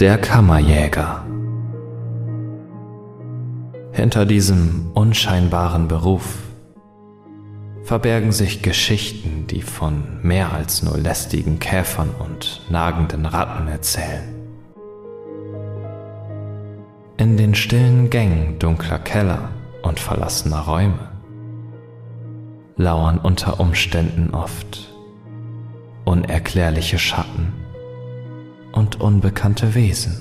Der Kammerjäger. Hinter diesem unscheinbaren Beruf verbergen sich Geschichten, die von mehr als nur lästigen Käfern und nagenden Ratten erzählen. In den stillen Gängen dunkler Keller und verlassener Räume lauern unter Umständen oft unerklärliche Schatten und unbekannte Wesen.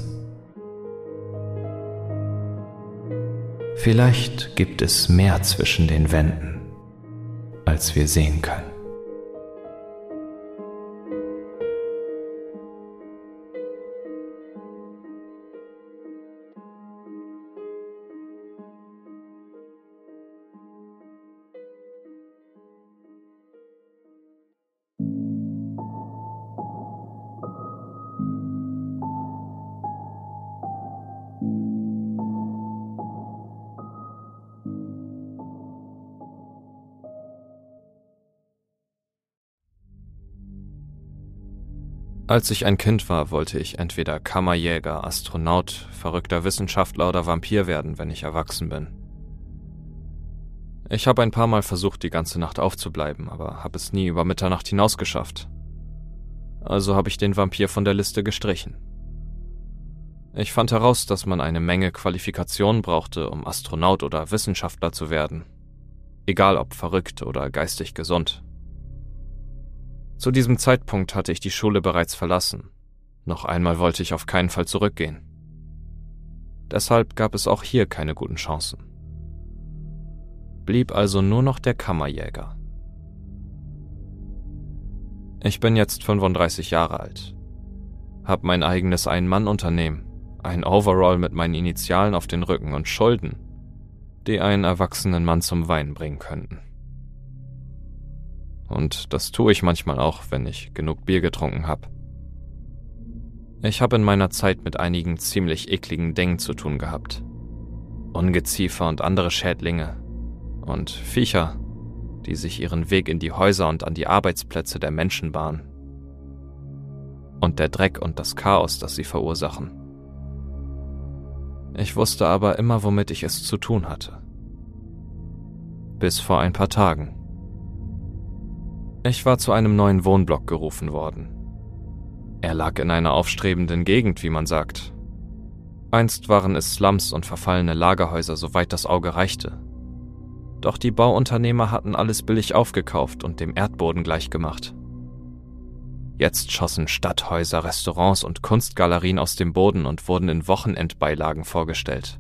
Vielleicht gibt es mehr zwischen den Wänden, als wir sehen können. Als ich ein Kind war, wollte ich entweder Kammerjäger, Astronaut, verrückter Wissenschaftler oder Vampir werden, wenn ich erwachsen bin. Ich habe ein paar Mal versucht, die ganze Nacht aufzubleiben, aber habe es nie über Mitternacht hinaus geschafft. Also habe ich den Vampir von der Liste gestrichen. Ich fand heraus, dass man eine Menge Qualifikationen brauchte, um Astronaut oder Wissenschaftler zu werden. Egal ob verrückt oder geistig gesund. Zu diesem Zeitpunkt hatte ich die Schule bereits verlassen. Noch einmal wollte ich auf keinen Fall zurückgehen. Deshalb gab es auch hier keine guten Chancen. Blieb also nur noch der Kammerjäger. Ich bin jetzt 35 Jahre alt, hab mein eigenes Ein-Mann-Unternehmen, ein Overall mit meinen Initialen auf den Rücken und Schulden, die einen erwachsenen Mann zum Weinen bringen könnten. Und das tue ich manchmal auch, wenn ich genug Bier getrunken habe. Ich habe in meiner Zeit mit einigen ziemlich ekligen Dingen zu tun gehabt. Ungeziefer und andere Schädlinge. Und Viecher, die sich ihren Weg in die Häuser und an die Arbeitsplätze der Menschen bahnen. Und der Dreck und das Chaos, das sie verursachen. Ich wusste aber immer, womit ich es zu tun hatte. Bis vor ein paar Tagen. Ich war zu einem neuen Wohnblock gerufen worden. Er lag in einer aufstrebenden Gegend, wie man sagt. Einst waren es Slums und verfallene Lagerhäuser, soweit das Auge reichte. Doch die Bauunternehmer hatten alles billig aufgekauft und dem Erdboden gleichgemacht. Jetzt schossen Stadthäuser, Restaurants und Kunstgalerien aus dem Boden und wurden in Wochenendbeilagen vorgestellt.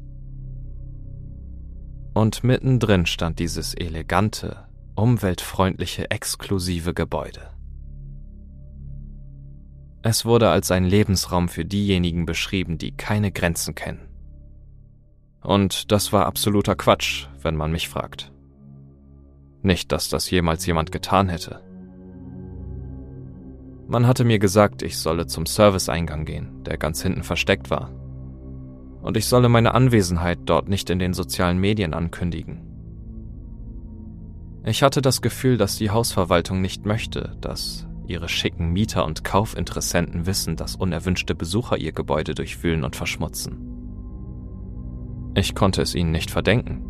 Und mittendrin stand dieses elegante, umweltfreundliche, exklusive Gebäude. Es wurde als ein Lebensraum für diejenigen beschrieben, die keine Grenzen kennen. Und das war absoluter Quatsch, wenn man mich fragt. Nicht, dass das jemals jemand getan hätte. Man hatte mir gesagt, ich solle zum Serviceeingang gehen, der ganz hinten versteckt war. Und ich solle meine Anwesenheit dort nicht in den sozialen Medien ankündigen. Ich hatte das Gefühl, dass die Hausverwaltung nicht möchte, dass ihre schicken Mieter und Kaufinteressenten wissen, dass unerwünschte Besucher ihr Gebäude durchwühlen und verschmutzen. Ich konnte es ihnen nicht verdenken.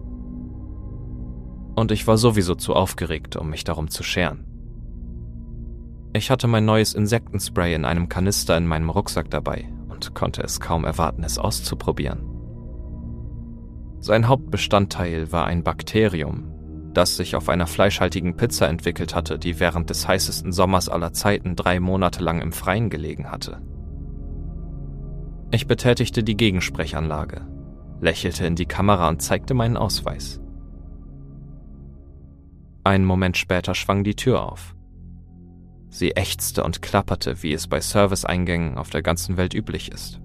Und ich war sowieso zu aufgeregt, um mich darum zu scheren. Ich hatte mein neues Insektenspray in einem Kanister in meinem Rucksack dabei und konnte es kaum erwarten, es auszuprobieren. Sein Hauptbestandteil war ein Bakterium, das sich auf einer fleischhaltigen Pizza entwickelt hatte, die während des heißesten Sommers aller Zeiten drei Monate lang im Freien gelegen hatte. Ich betätigte die Gegensprechanlage, lächelte in die Kamera und zeigte meinen Ausweis. Einen Moment später schwang die Tür auf. Sie ächzte und klapperte, wie es bei Serviceeingängen auf der ganzen Welt üblich ist.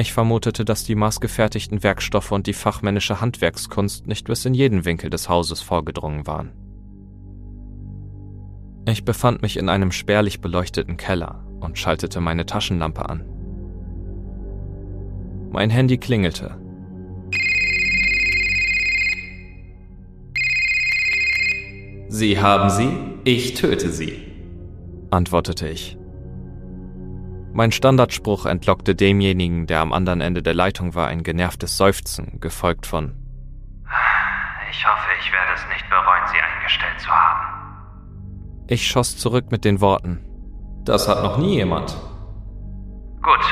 Ich vermutete, dass die maßgefertigten Werkstoffe und die fachmännische Handwerkskunst nicht bis in jeden Winkel des Hauses vorgedrungen waren. Ich befand mich in einem spärlich beleuchteten Keller und schaltete meine Taschenlampe an. Mein Handy klingelte. Sie haben sie, ich töte sie, antwortete ich. Mein Standardspruch entlockte demjenigen, der am anderen Ende der Leitung war, ein genervtes Seufzen, gefolgt von Ich hoffe, ich werde es nicht bereuen, Sie eingestellt zu haben. Ich schoss zurück mit den Worten Das hat noch nie jemand. Gut,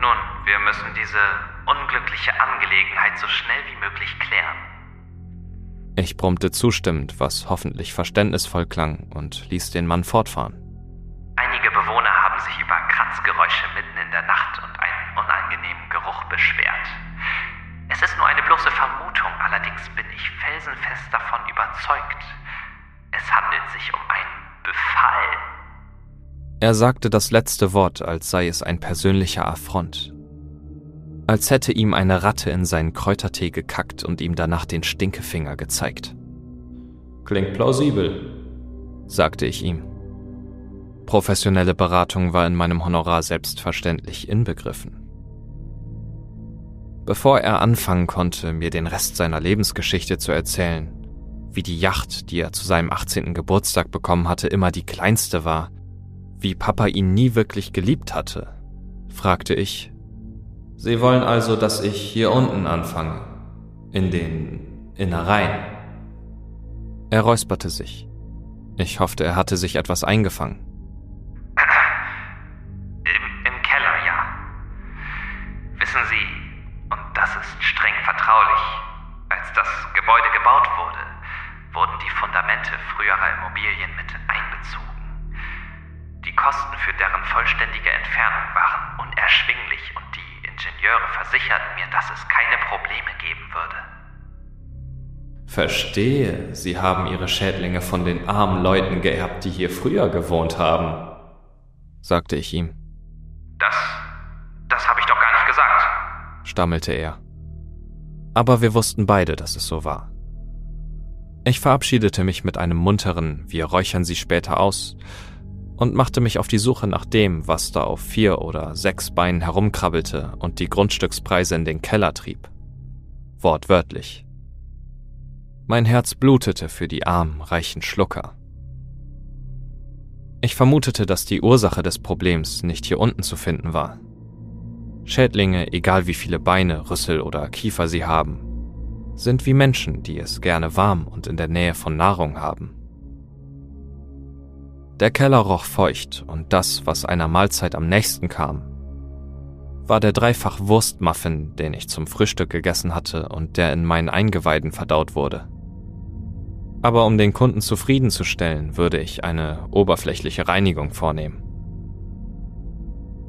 nun, wir müssen diese unglückliche Angelegenheit so schnell wie möglich klären. Ich brummte zustimmend, was hoffentlich verständnisvoll klang, und ließ den Mann fortfahren. Über Kratzgeräusche mitten in der Nacht und einen unangenehmen Geruch beschwert. Es ist nur eine bloße Vermutung, allerdings bin ich felsenfest davon überzeugt. Es handelt sich um einen Befall. Er sagte das letzte Wort, als sei es ein persönlicher Affront. Als hätte ihm eine Ratte in seinen Kräutertee gekackt und ihm danach den Stinkefinger gezeigt. Klingt plausibel, sagte ich ihm. Professionelle Beratung war in meinem Honorar selbstverständlich inbegriffen. Bevor er anfangen konnte, mir den Rest seiner Lebensgeschichte zu erzählen, wie die Yacht, die er zu seinem 18. Geburtstag bekommen hatte, immer die kleinste war, wie Papa ihn nie wirklich geliebt hatte, fragte ich. Sie wollen also, dass ich hier unten anfange, in den Innereien. Er räusperte sich. Ich hoffte, er hatte sich etwas eingefangen. Fundamente früherer Immobilien mit einbezogen. Die Kosten für deren vollständige Entfernung waren unerschwinglich und die Ingenieure versicherten mir, dass es keine Probleme geben würde. Verstehe, Sie haben Ihre Schädlinge von den armen Leuten geerbt, die hier früher gewohnt haben, sagte ich ihm. Das, das habe ich doch gar nicht gesagt, stammelte er. Aber wir wussten beide, dass es so war. Ich verabschiedete mich mit einem munteren Wir räuchern sie später aus und machte mich auf die Suche nach dem, was da auf vier oder sechs Beinen herumkrabbelte und die Grundstückspreise in den Keller trieb. Wortwörtlich. Mein Herz blutete für die armen, reichen Schlucker. Ich vermutete, dass die Ursache des Problems nicht hier unten zu finden war. Schädlinge, egal wie viele Beine, Rüssel oder Kiefer sie haben, sind wie Menschen, die es gerne warm und in der Nähe von Nahrung haben. Der Keller roch feucht und das, was einer Mahlzeit am nächsten kam, war der dreifach Wurstmuffin, den ich zum Frühstück gegessen hatte und der in meinen Eingeweiden verdaut wurde. Aber um den Kunden zufriedenzustellen, würde ich eine oberflächliche Reinigung vornehmen.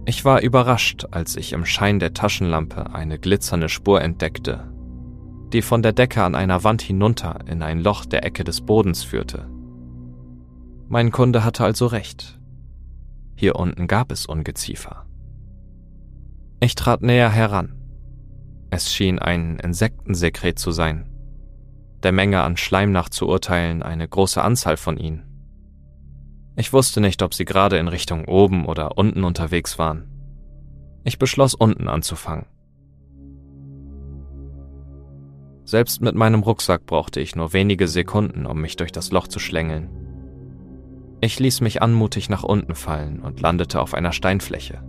Ich war überrascht, als ich im Schein der Taschenlampe eine glitzernde Spur entdeckte, die von der Decke an einer Wand hinunter in ein Loch der Ecke des Bodens führte. Mein Kunde hatte also recht. Hier unten gab es Ungeziefer. Ich trat näher heran. Es schien ein Insektensekret zu sein. Der Menge an Schleim nach zu urteilen eine große Anzahl von ihnen. Ich wusste nicht, ob sie gerade in Richtung oben oder unten unterwegs waren. Ich beschloss, unten anzufangen. Selbst mit meinem Rucksack brauchte ich nur wenige Sekunden, um mich durch das Loch zu schlängeln. Ich ließ mich anmutig nach unten fallen und landete auf einer Steinfläche.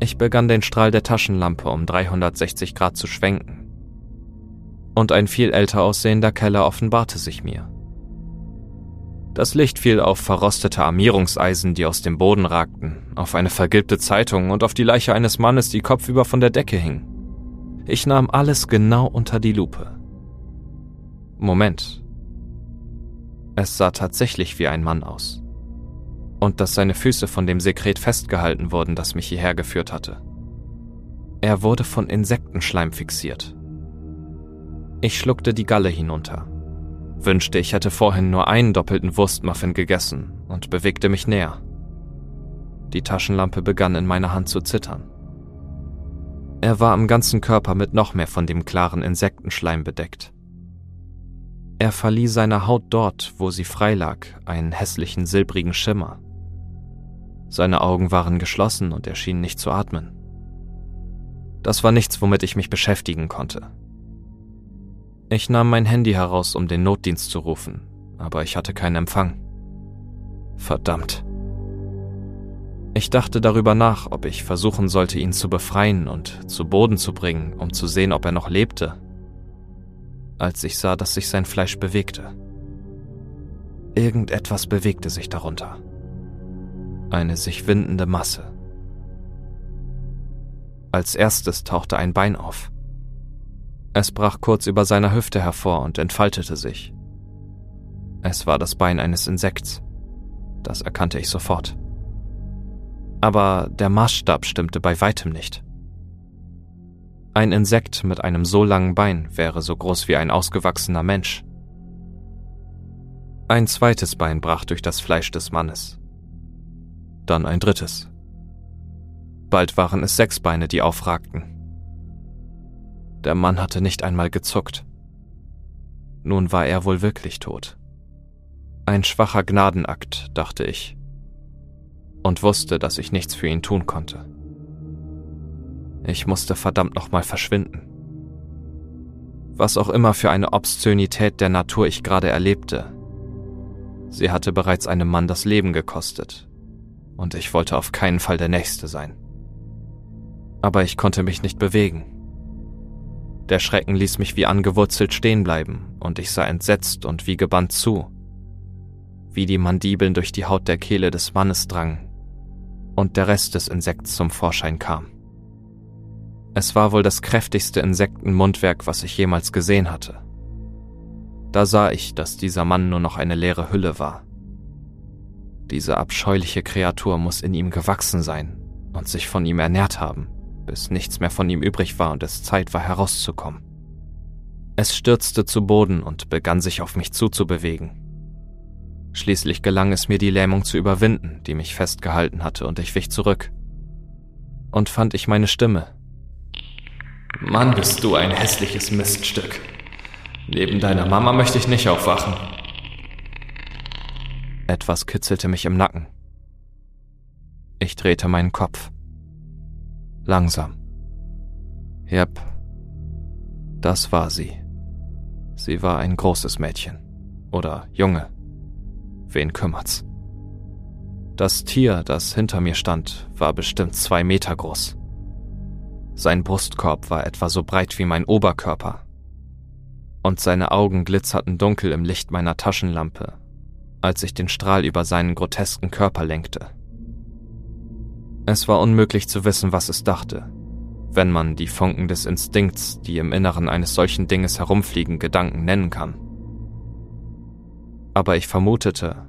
Ich begann den Strahl der Taschenlampe um 360 Grad zu schwenken. Und ein viel älter aussehender Keller offenbarte sich mir. Das Licht fiel auf verrostete Armierungseisen, die aus dem Boden ragten, auf eine vergilbte Zeitung und auf die Leiche eines Mannes, die kopfüber von der Decke hing. Ich nahm alles genau unter die Lupe. Moment, es sah tatsächlich wie ein Mann aus. Und dass seine Füße von dem Sekret festgehalten wurden, das mich hierher geführt hatte. Er wurde von Insektenschleim fixiert. Ich schluckte die Galle hinunter, wünschte, ich hätte vorhin nur einen doppelten Wurstmuffin gegessen und bewegte mich näher. Die Taschenlampe begann in meiner Hand zu zittern. Er war am ganzen Körper mit noch mehr von dem klaren Insektenschleim bedeckt. Er verlieh seiner Haut dort, wo sie frei lag, einen hässlichen silbrigen Schimmer. Seine Augen waren geschlossen und er schien nicht zu atmen. Das war nichts, womit ich mich beschäftigen konnte. Ich nahm mein Handy heraus, um den Notdienst zu rufen, aber ich hatte keinen Empfang. Verdammt. Ich dachte darüber nach, ob ich versuchen sollte, ihn zu befreien und zu Boden zu bringen, um zu sehen, ob er noch lebte, als ich sah, dass sich sein Fleisch bewegte. Irgendetwas bewegte sich darunter. Eine sich windende Masse. Als erstes tauchte ein Bein auf. Es brach kurz über seiner Hüfte hervor und entfaltete sich. Es war das Bein eines Insekts. Das erkannte ich sofort. Aber der Maßstab stimmte bei weitem nicht. Ein Insekt mit einem so langen Bein wäre so groß wie ein ausgewachsener Mensch. Ein zweites Bein brach durch das Fleisch des Mannes. Dann ein drittes. Bald waren es sechs Beine, die aufragten. Der Mann hatte nicht einmal gezuckt. Nun war er wohl wirklich tot. Ein schwacher Gnadenakt, dachte ich, und wusste, dass ich nichts für ihn tun konnte. Ich musste verdammt nochmal verschwinden. Was auch immer für eine Obszönität der Natur ich gerade erlebte, sie hatte bereits einem Mann das Leben gekostet, und ich wollte auf keinen Fall der Nächste sein. Aber ich konnte mich nicht bewegen. Der Schrecken ließ mich wie angewurzelt stehen bleiben, und ich sah entsetzt und wie gebannt zu, wie die Mandibeln durch die Haut der Kehle des Mannes drangen und der Rest des Insekts zum Vorschein kam. Es war wohl das kräftigste Insektenmundwerk, was ich jemals gesehen hatte. Da sah ich, dass dieser Mann nur noch eine leere Hülle war. Diese abscheuliche Kreatur muss in ihm gewachsen sein und sich von ihm ernährt haben, bis nichts mehr von ihm übrig war und es Zeit war herauszukommen. Es stürzte zu Boden und begann sich auf mich zuzubewegen. Schließlich gelang es mir, die Lähmung zu überwinden, die mich festgehalten hatte, und ich wich zurück. Und fand ich meine Stimme. Mann, bist du ein hässliches Miststück. Neben deiner Mama möchte ich nicht aufwachen. Etwas kitzelte mich im Nacken. Ich drehte meinen Kopf. Langsam. Jep, das war sie. Sie war ein großes Mädchen. Oder Junge. Wen kümmert's? Das Tier, das hinter mir stand, war bestimmt zwei Meter groß. Sein Brustkorb war etwa so breit wie mein Oberkörper. Und seine Augen glitzerten dunkel im Licht meiner Taschenlampe, als ich den Strahl über seinen grotesken Körper lenkte. Es war unmöglich zu wissen, was es dachte, wenn man die Funken des Instinkts, die im Inneren eines solchen Dinges herumfliegen, Gedanken nennen kann aber ich vermutete,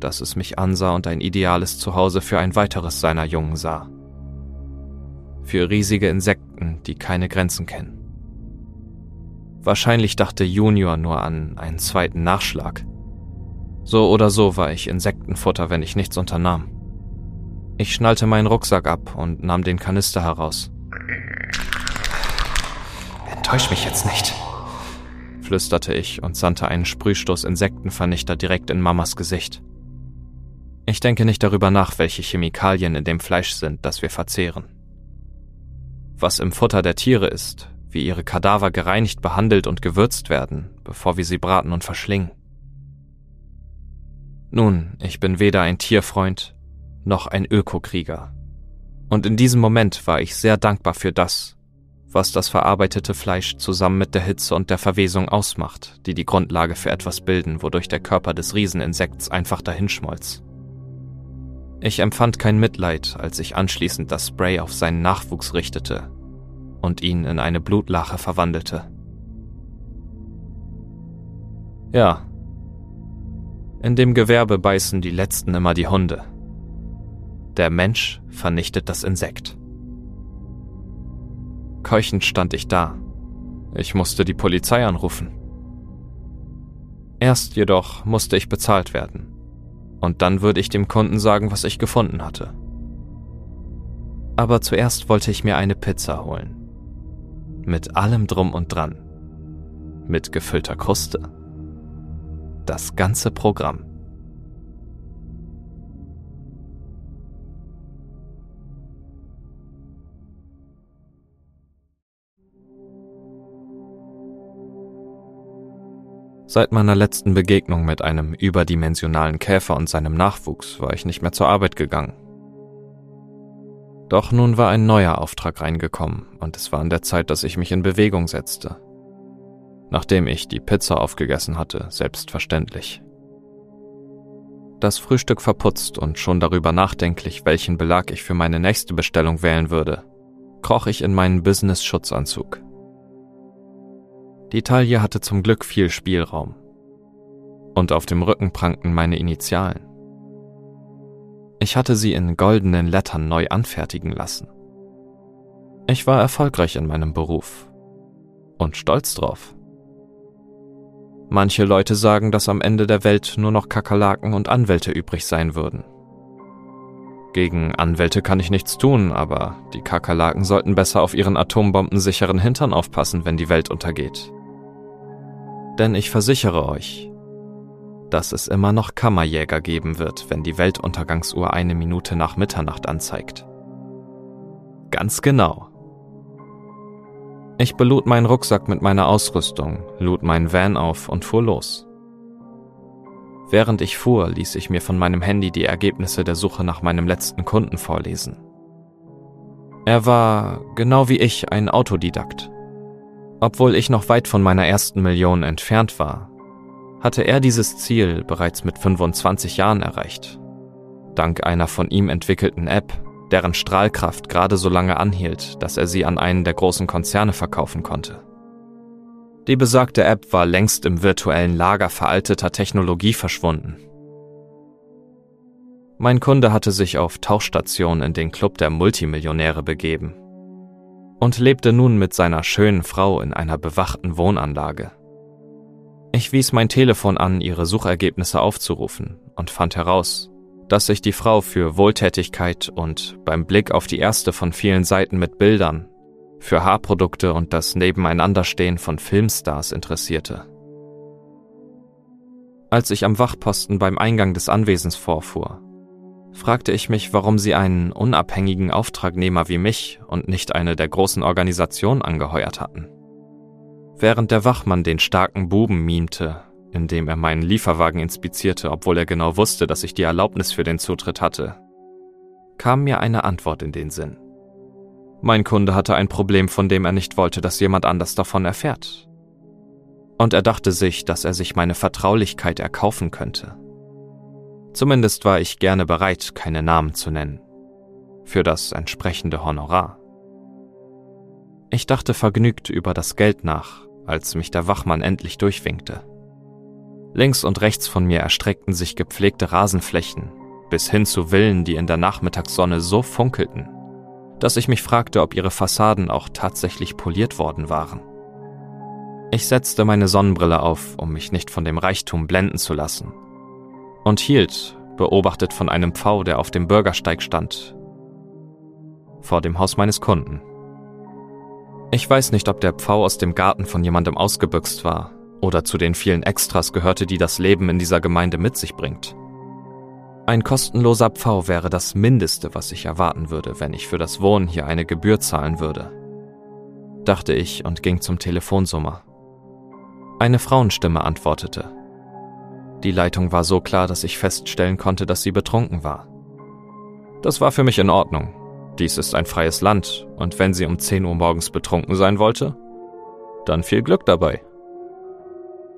dass es mich ansah und ein ideales Zuhause für ein weiteres seiner Jungen sah. Für riesige Insekten, die keine Grenzen kennen. Wahrscheinlich dachte Junior nur an einen zweiten Nachschlag. So oder so war ich Insektenfutter, wenn ich nichts unternahm. Ich schnallte meinen Rucksack ab und nahm den Kanister heraus. Enttäusch mich jetzt nicht, flüsterte ich und sandte einen Sprühstoß Insektenvernichter direkt in Mamas Gesicht. Ich denke nicht darüber nach, welche Chemikalien in dem Fleisch sind, das wir verzehren. Was im Futter der Tiere ist, wie ihre Kadaver gereinigt, behandelt und gewürzt werden, bevor wir sie braten und verschlingen. Nun, ich bin weder ein Tierfreund noch ein Ökokrieger. Und in diesem Moment war ich sehr dankbar für das, was das verarbeitete Fleisch zusammen mit der Hitze und der Verwesung ausmacht, die die Grundlage für etwas bilden, wodurch der Körper des Rieseninsekts einfach dahinschmolz. Ich empfand kein Mitleid, als ich anschließend das Spray auf seinen Nachwuchs richtete und ihn in eine Blutlache verwandelte. Ja, in dem Gewerbe beißen die Letzten immer die Hunde. Der Mensch vernichtet das Insekt. Keuchend stand ich da. Ich musste die Polizei anrufen. Erst jedoch musste ich bezahlt werden. Und dann würde ich dem Kunden sagen, was ich gefunden hatte. Aber zuerst wollte ich mir eine Pizza holen. Mit allem drum und dran. Mit gefüllter Kruste. Das ganze Programm. Seit meiner letzten Begegnung mit einem überdimensionalen Käfer und seinem Nachwuchs war ich nicht mehr zur Arbeit gegangen. Doch nun war ein neuer Auftrag reingekommen und es war an der Zeit, dass ich mich in Bewegung setzte. Nachdem ich die Pizza aufgegessen hatte, selbstverständlich. Das Frühstück verputzt und schon darüber nachdenklich, welchen Belag ich für meine nächste Bestellung wählen würde, kroch ich in meinen Business-Schutzanzug. Die Taille hatte zum Glück viel Spielraum. Und auf dem Rücken prangten meine Initialen. Ich hatte sie in goldenen Lettern neu anfertigen lassen. Ich war erfolgreich in meinem Beruf und stolz drauf. Manche Leute sagen, dass am Ende der Welt nur noch Kakerlaken und Anwälte übrig sein würden. Gegen Anwälte kann ich nichts tun, aber die Kakerlaken sollten besser auf ihren atombombensicheren Hintern aufpassen, wenn die Welt untergeht. Denn ich versichere euch, dass es immer noch Kammerjäger geben wird, wenn die Weltuntergangsuhr eine Minute nach Mitternacht anzeigt. Ganz genau. Ich belud meinen Rucksack mit meiner Ausrüstung, lud meinen Van auf und fuhr los. Während ich fuhr, ließ ich mir von meinem Handy die Ergebnisse der Suche nach meinem letzten Kunden vorlesen. Er war, genau wie ich, ein Autodidakt. Obwohl ich noch weit von meiner ersten Million entfernt war, hatte er dieses Ziel bereits mit 25 Jahren erreicht. Dank einer von ihm entwickelten App, deren Strahlkraft gerade so lange anhielt, dass er sie an einen der großen Konzerne verkaufen konnte. Die besagte App war längst im virtuellen Lager veralteter Technologie verschwunden. Mein Kunde hatte sich auf Tauchstation in den Club der Multimillionäre begeben und lebte nun mit seiner schönen Frau in einer bewachten Wohnanlage. Ich wies mein Telefon an, ihre Suchergebnisse aufzurufen und fand heraus, dass sich die Frau für Wohltätigkeit und beim Blick auf die erste von vielen Seiten mit Bildern für Haarprodukte und das Nebeneinanderstehen von Filmstars interessierte. Als ich am Wachposten beim Eingang des Anwesens vorfuhr, fragte ich mich, warum sie einen unabhängigen Auftragnehmer wie mich und nicht eine der großen Organisationen angeheuert hatten. Während der Wachmann den starken Buben mimte, indem er meinen Lieferwagen inspizierte, obwohl er genau wusste, dass ich die Erlaubnis für den Zutritt hatte, kam mir eine Antwort in den Sinn. Mein Kunde hatte ein Problem, von dem er nicht wollte, dass jemand anders davon erfährt. Und er dachte sich, dass er sich meine Vertraulichkeit erkaufen könnte. Zumindest war ich gerne bereit, keine Namen zu nennen. Für das entsprechende Honorar. Ich dachte vergnügt über das Geld nach, als mich der Wachmann endlich durchwinkte. Links und rechts von mir erstreckten sich gepflegte Rasenflächen, bis hin zu Villen, die in der Nachmittagssonne so funkelten, dass ich mich fragte, ob ihre Fassaden auch tatsächlich poliert worden waren. Ich setzte meine Sonnenbrille auf, um mich nicht von dem Reichtum blenden zu lassen, und hielt, beobachtet von einem Pfau, der auf dem Bürgersteig stand, vor dem Haus meines Kunden. Ich weiß nicht, ob der Pfau aus dem Garten von jemandem ausgebüxt war oder zu den vielen Extras gehörte, die das Leben in dieser Gemeinde mit sich bringt. Ein kostenloser Pfau wäre das Mindeste, was ich erwarten würde, wenn ich für das Wohnen hier eine Gebühr zahlen würde. Dachte ich und ging zum Telefonsummer. Eine Frauenstimme antwortete. Die Leitung war so klar, dass ich feststellen konnte, dass sie betrunken war. Das war für mich in Ordnung, dies ist ein freies Land, und wenn sie um 10 Uhr morgens betrunken sein wollte, dann viel Glück dabei.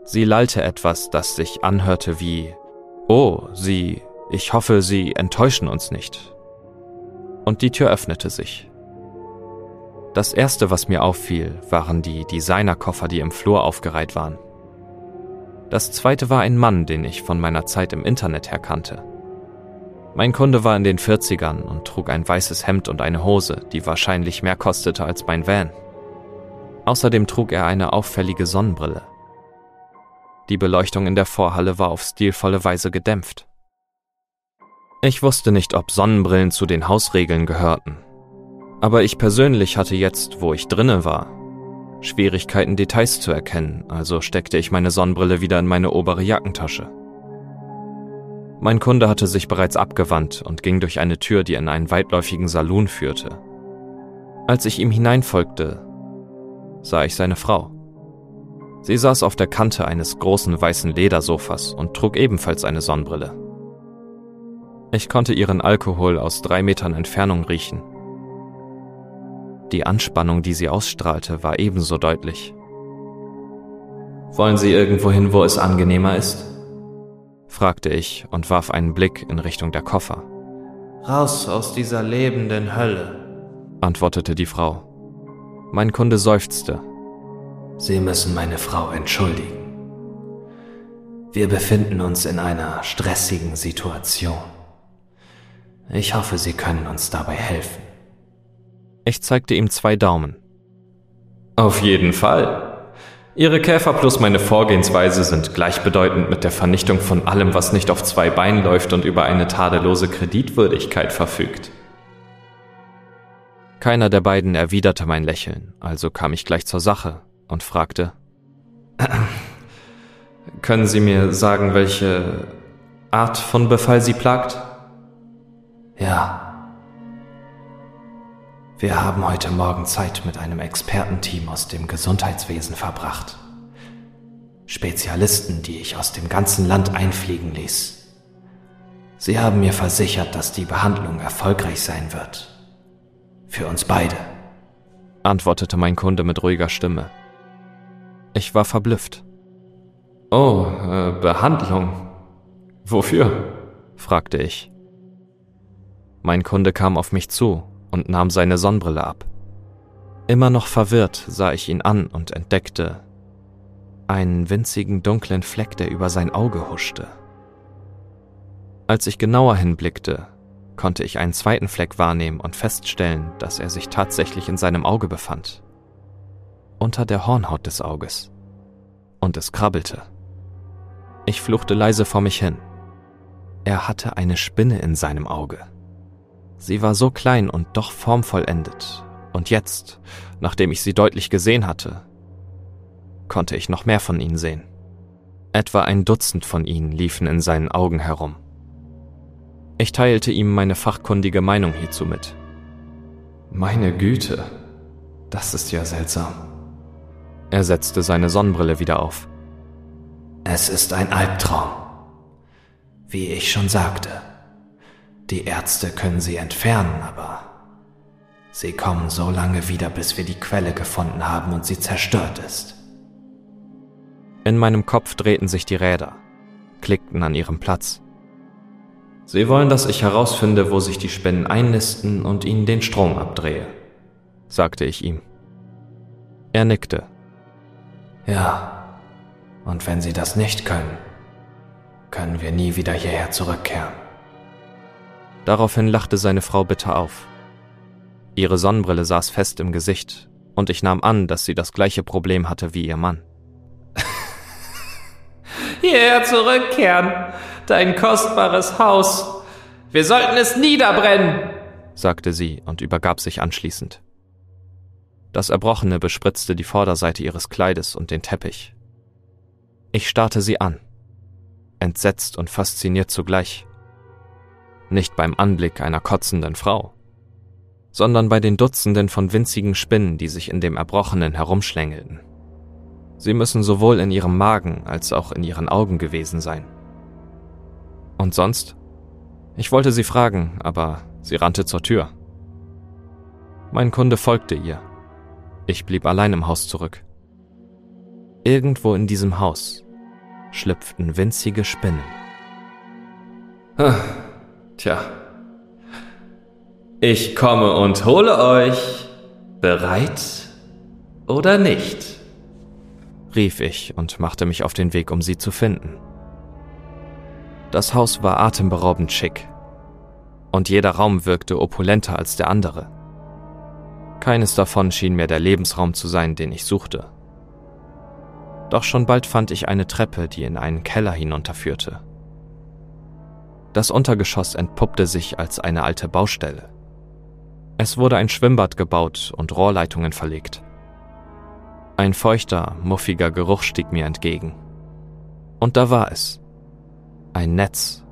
Sie lallte etwas, das sich anhörte wie Oh, Sie, ich hoffe, Sie enttäuschen uns nicht. Und die Tür öffnete sich. Das erste, was mir auffiel, waren die Designerkoffer, die im Flur aufgereiht waren. Das zweite war ein Mann, den ich von meiner Zeit im Internet her kannte. Mein Kunde war in den 40ern und trug ein weißes Hemd und eine Hose, die wahrscheinlich mehr kostete als mein Van. Außerdem trug er eine auffällige Sonnenbrille. Die Beleuchtung in der Vorhalle war auf stilvolle Weise gedämpft. Ich wusste nicht, ob Sonnenbrillen zu den Hausregeln gehörten. Aber ich persönlich hatte jetzt, wo ich drinne war, Schwierigkeiten, Details zu erkennen, also steckte ich meine Sonnenbrille wieder in meine obere Jackentasche. Mein Kunde hatte sich bereits abgewandt und ging durch eine Tür, die in einen weitläufigen Salon führte. Als ich ihm hineinfolgte, sah ich seine Frau. Sie saß auf der Kante eines großen weißen Ledersofas und trug ebenfalls eine Sonnenbrille. Ich konnte ihren Alkohol aus drei Metern Entfernung riechen Die Anspannung, die sie ausstrahlte, war ebenso deutlich. Wollen Sie irgendwo hin, wo es angenehmer ist? fragte ich und warf einen Blick in Richtung der Koffer. Raus aus dieser lebenden Hölle, antwortete die Frau. Mein Kunde seufzte. Sie müssen meine Frau entschuldigen. Wir befinden uns in einer stressigen Situation. Ich hoffe, Sie können uns dabei helfen. Ich zeigte ihm zwei Daumen. Auf jeden Fall. Ihre Käfer plus meine Vorgehensweise sind gleichbedeutend mit der Vernichtung von allem, was nicht auf zwei Beinen läuft und über eine tadellose Kreditwürdigkeit verfügt. Keiner der beiden erwiderte mein Lächeln, also kam ich gleich zur Sache und fragte Können Sie mir sagen, welche Art von Befall Sie plagt? Ja. Wir haben heute Morgen Zeit mit einem Expertenteam aus dem Gesundheitswesen verbracht. Spezialisten, die ich aus dem ganzen Land einfliegen ließ. Sie haben mir versichert, dass die Behandlung erfolgreich sein wird. Für uns beide, antwortete mein Kunde mit ruhiger Stimme. Ich war verblüfft. Oh, äh, Behandlung. Wofür? fragte ich. Mein Kunde kam auf mich zu und nahm seine Sonnenbrille ab. Immer noch verwirrt sah ich ihn an und entdeckte einen winzigen dunklen Fleck, der über sein Auge huschte. Als ich genauer hinblickte, konnte ich einen zweiten Fleck wahrnehmen und feststellen, dass er sich tatsächlich in seinem Auge befand. Unter der Hornhaut des Auges. Und es krabbelte. Ich fluchte leise vor mich hin. Er hatte eine Spinne in seinem Auge. Sie war so klein und doch formvollendet. Und jetzt, nachdem ich sie deutlich gesehen hatte, konnte ich noch mehr von ihnen sehen. Etwa ein Dutzend von ihnen liefen in seinen Augen herum. Ich teilte ihm meine fachkundige Meinung hierzu mit. Meine Güte, das ist ja seltsam. Er setzte seine Sonnenbrille wieder auf. Es ist ein Albtraum. Wie ich schon sagte. Die Ärzte können sie entfernen, aber sie kommen so lange wieder, bis wir die Quelle gefunden haben und sie zerstört ist. In meinem Kopf drehten sich die Räder, klickten an ihrem Platz. Sie wollen, dass ich herausfinde, wo sich die Spinnen einnisten und ihnen den Strom abdrehe, sagte ich ihm. Er nickte. Ja, und wenn Sie das nicht können, können wir nie wieder hierher zurückkehren. Daraufhin lachte seine Frau bitter auf. Ihre Sonnenbrille saß fest im Gesicht, und ich nahm an, dass sie das gleiche Problem hatte wie ihr Mann. Hierher zurückkehren, dein kostbares Haus. Wir sollten es niederbrennen, sagte sie und übergab sich anschließend. Das Erbrochene bespritzte die Vorderseite ihres Kleides und den Teppich. Ich starrte sie an, entsetzt und fasziniert zugleich. Nicht beim Anblick einer kotzenden Frau, sondern bei den Dutzenden von winzigen Spinnen, die sich in dem Erbrochenen herumschlängelten. Sie müssen sowohl in ihrem Magen als auch in ihren Augen gewesen sein. Und sonst? Ich wollte sie fragen, aber sie rannte zur Tür. Mein Kunde folgte ihr. Ich blieb allein im Haus zurück. Irgendwo in diesem Haus schlüpften winzige Spinnen. Ah, tja. Ich komme und hole euch. Bereit oder nicht? rief ich und machte mich auf den Weg, um sie zu finden. Das Haus war atemberaubend schick. Und jeder Raum wirkte opulenter als der andere. Keines davon schien mir der Lebensraum zu sein, den ich suchte. Doch schon bald fand ich eine Treppe, die in einen Keller hinunterführte. Das Untergeschoss entpuppte sich als eine alte Baustelle. Es wurde ein Schwimmbad gebaut und Rohrleitungen verlegt. Ein feuchter, muffiger Geruch stieg mir entgegen. Und da war es. Ein Netz,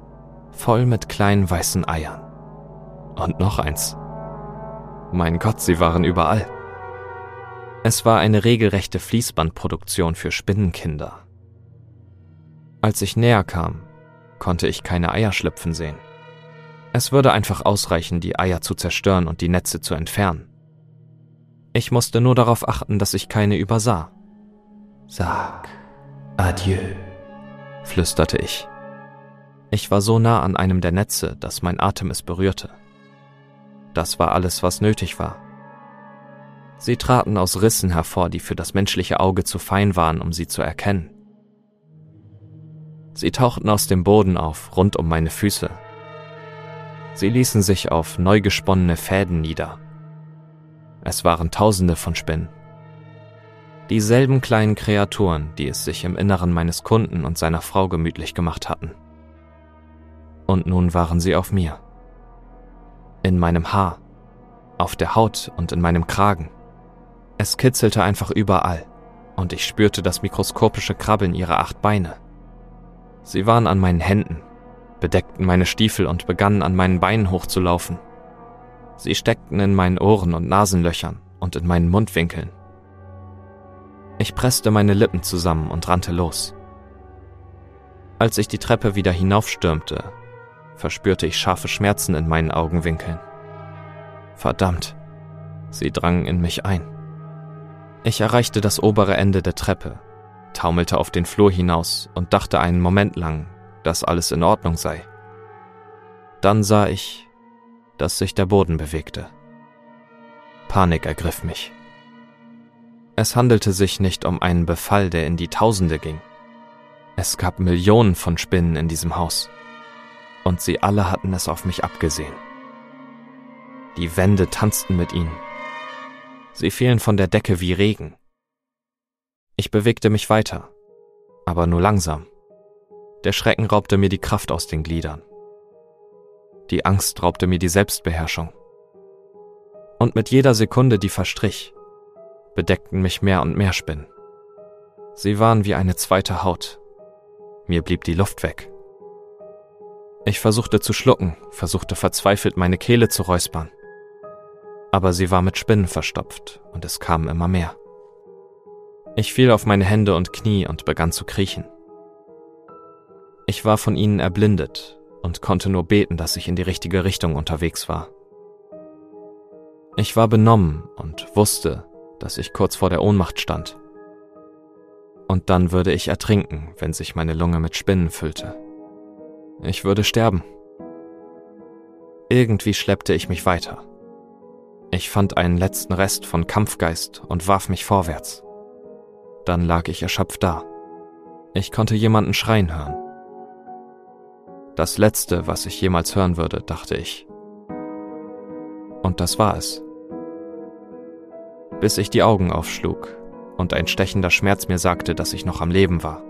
voll mit kleinen weißen Eiern. Und noch eins. Mein Gott, sie waren überall. Es war eine regelrechte Fließbandproduktion für Spinnenkinder. Als ich näher kam, konnte ich keine Eier schlüpfen sehen. Es würde einfach ausreichen, die Eier zu zerstören und die Netze zu entfernen. Ich musste nur darauf achten, dass ich keine übersah. Sag Adieu, flüsterte ich. Ich war so nah an einem der Netze, dass mein Atem es berührte. Das war alles, was nötig war. Sie traten aus Rissen hervor, die für das menschliche Auge zu fein waren, um sie zu erkennen. Sie tauchten aus dem Boden auf, rund um meine Füße. Sie ließen sich auf neu gesponnene Fäden nieder. Es waren Tausende von Spinnen. Dieselben kleinen Kreaturen, die es sich im Inneren meines Kunden und seiner Frau gemütlich gemacht hatten. Und nun waren sie auf mir. In meinem Haar, auf der Haut und in meinem Kragen. Es kitzelte einfach überall, und ich spürte das mikroskopische Krabbeln ihrer acht Beine. Sie waren an meinen Händen, bedeckten meine Stiefel und begannen an meinen Beinen hochzulaufen. Sie steckten in meinen Ohren und Nasenlöchern und in meinen Mundwinkeln. Ich presste meine Lippen zusammen und rannte los. Als ich die Treppe wieder hinaufstürmte, verspürte ich scharfe Schmerzen in meinen Augenwinkeln. Verdammt, sie drangen in mich ein. Ich erreichte das obere Ende der Treppe taumelte auf den Flur hinaus und dachte einen Moment lang, dass alles in Ordnung sei. Dann sah ich, dass sich der Boden bewegte. Panik ergriff mich. Es handelte sich nicht um einen Befall, der in die Tausende ging. Es gab Millionen von Spinnen in diesem Haus. Und sie alle hatten es auf mich abgesehen. Die Wände tanzten mit ihnen. Sie fielen von der Decke wie Regen. Ich bewegte mich weiter, aber nur langsam. Der Schrecken raubte mir die Kraft aus den Gliedern. Die Angst raubte mir die Selbstbeherrschung. Und mit jeder Sekunde, die verstrich, bedeckten mich mehr und mehr Spinnen. Sie waren wie eine zweite Haut. Mir blieb die Luft weg. Ich versuchte zu schlucken, versuchte verzweifelt meine Kehle zu räuspern. Aber sie war mit Spinnen verstopft und es kamen immer mehr. Ich fiel auf meine Hände und Knie und begann zu kriechen. Ich war von ihnen erblindet und konnte nur beten, dass ich in die richtige Richtung unterwegs war. Ich war benommen und wusste, dass ich kurz vor der Ohnmacht stand. Und dann würde ich ertrinken, wenn sich meine Lunge mit Spinnen füllte. Ich würde sterben. Irgendwie schleppte ich mich weiter. Ich fand einen letzten Rest von Kampfgeist und warf mich vorwärts. Dann lag ich erschöpft da. Ich konnte jemanden schreien hören. Das Letzte, was ich jemals hören würde, dachte ich. Und das war es. Bis ich die Augen aufschlug und ein stechender Schmerz mir sagte, dass ich noch am Leben war.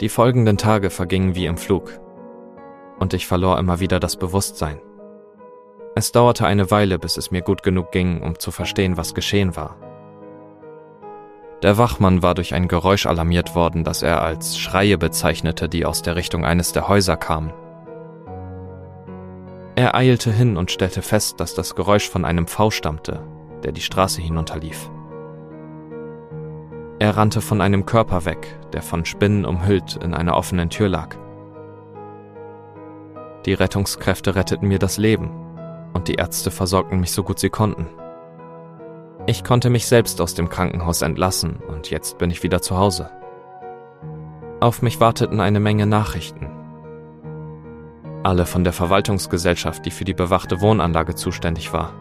Die folgenden Tage vergingen wie im Flug, und ich verlor immer wieder das Bewusstsein. Es dauerte eine Weile, bis es mir gut genug ging, um zu verstehen, was geschehen war. Der Wachmann war durch ein Geräusch alarmiert worden, das er als Schreie bezeichnete, die aus der Richtung eines der Häuser kamen. Er eilte hin und stellte fest, dass das Geräusch von einem V stammte, der die Straße hinunterlief. Er rannte von einem Körper weg, der von Spinnen umhüllt in einer offenen Tür lag. Die Rettungskräfte retteten mir das Leben und die Ärzte versorgten mich so gut sie konnten. Ich konnte mich selbst aus dem Krankenhaus entlassen und jetzt bin ich wieder zu Hause. Auf mich warteten eine Menge Nachrichten. Alle von der Verwaltungsgesellschaft, die für die bewachte Wohnanlage zuständig war.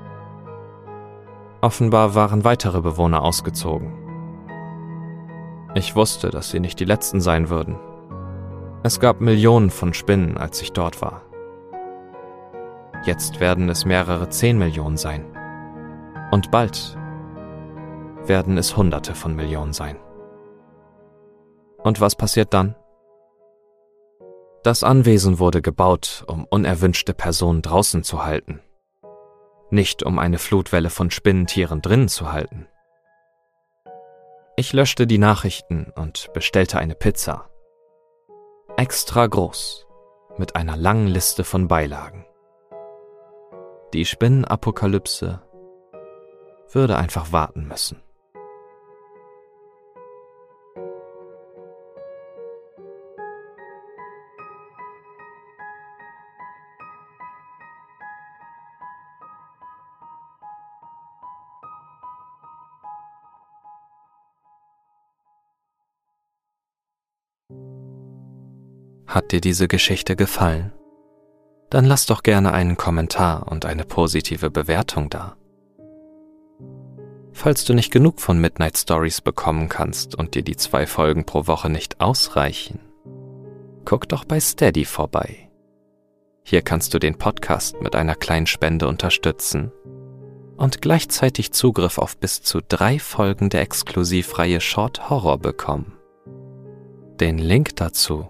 Offenbar waren weitere Bewohner ausgezogen. Ich wusste, dass sie nicht die letzten sein würden. Es gab Millionen von Spinnen, als ich dort war. Jetzt werden es mehrere zehn Millionen sein. Und bald werden es Hunderte von Millionen sein. Und was passiert dann? Das Anwesen wurde gebaut, um unerwünschte Personen draußen zu halten, nicht um eine Flutwelle von Spinnentieren drinnen zu halten. Ich löschte die Nachrichten und bestellte eine Pizza. Extra groß, mit einer langen Liste von Beilagen. Die Spinnenapokalypse würde einfach warten müssen. Hat dir diese Geschichte gefallen? Dann lass doch gerne einen Kommentar und eine positive Bewertung da. Falls du nicht genug von Midnight Stories bekommen kannst und dir die zwei Folgen pro Woche nicht ausreichen, guck doch bei Steady vorbei. Hier kannst du den Podcast mit einer kleinen Spende unterstützen und gleichzeitig Zugriff auf bis zu drei Folgen der Exklusivreihe Short Horror bekommen. Den Link dazu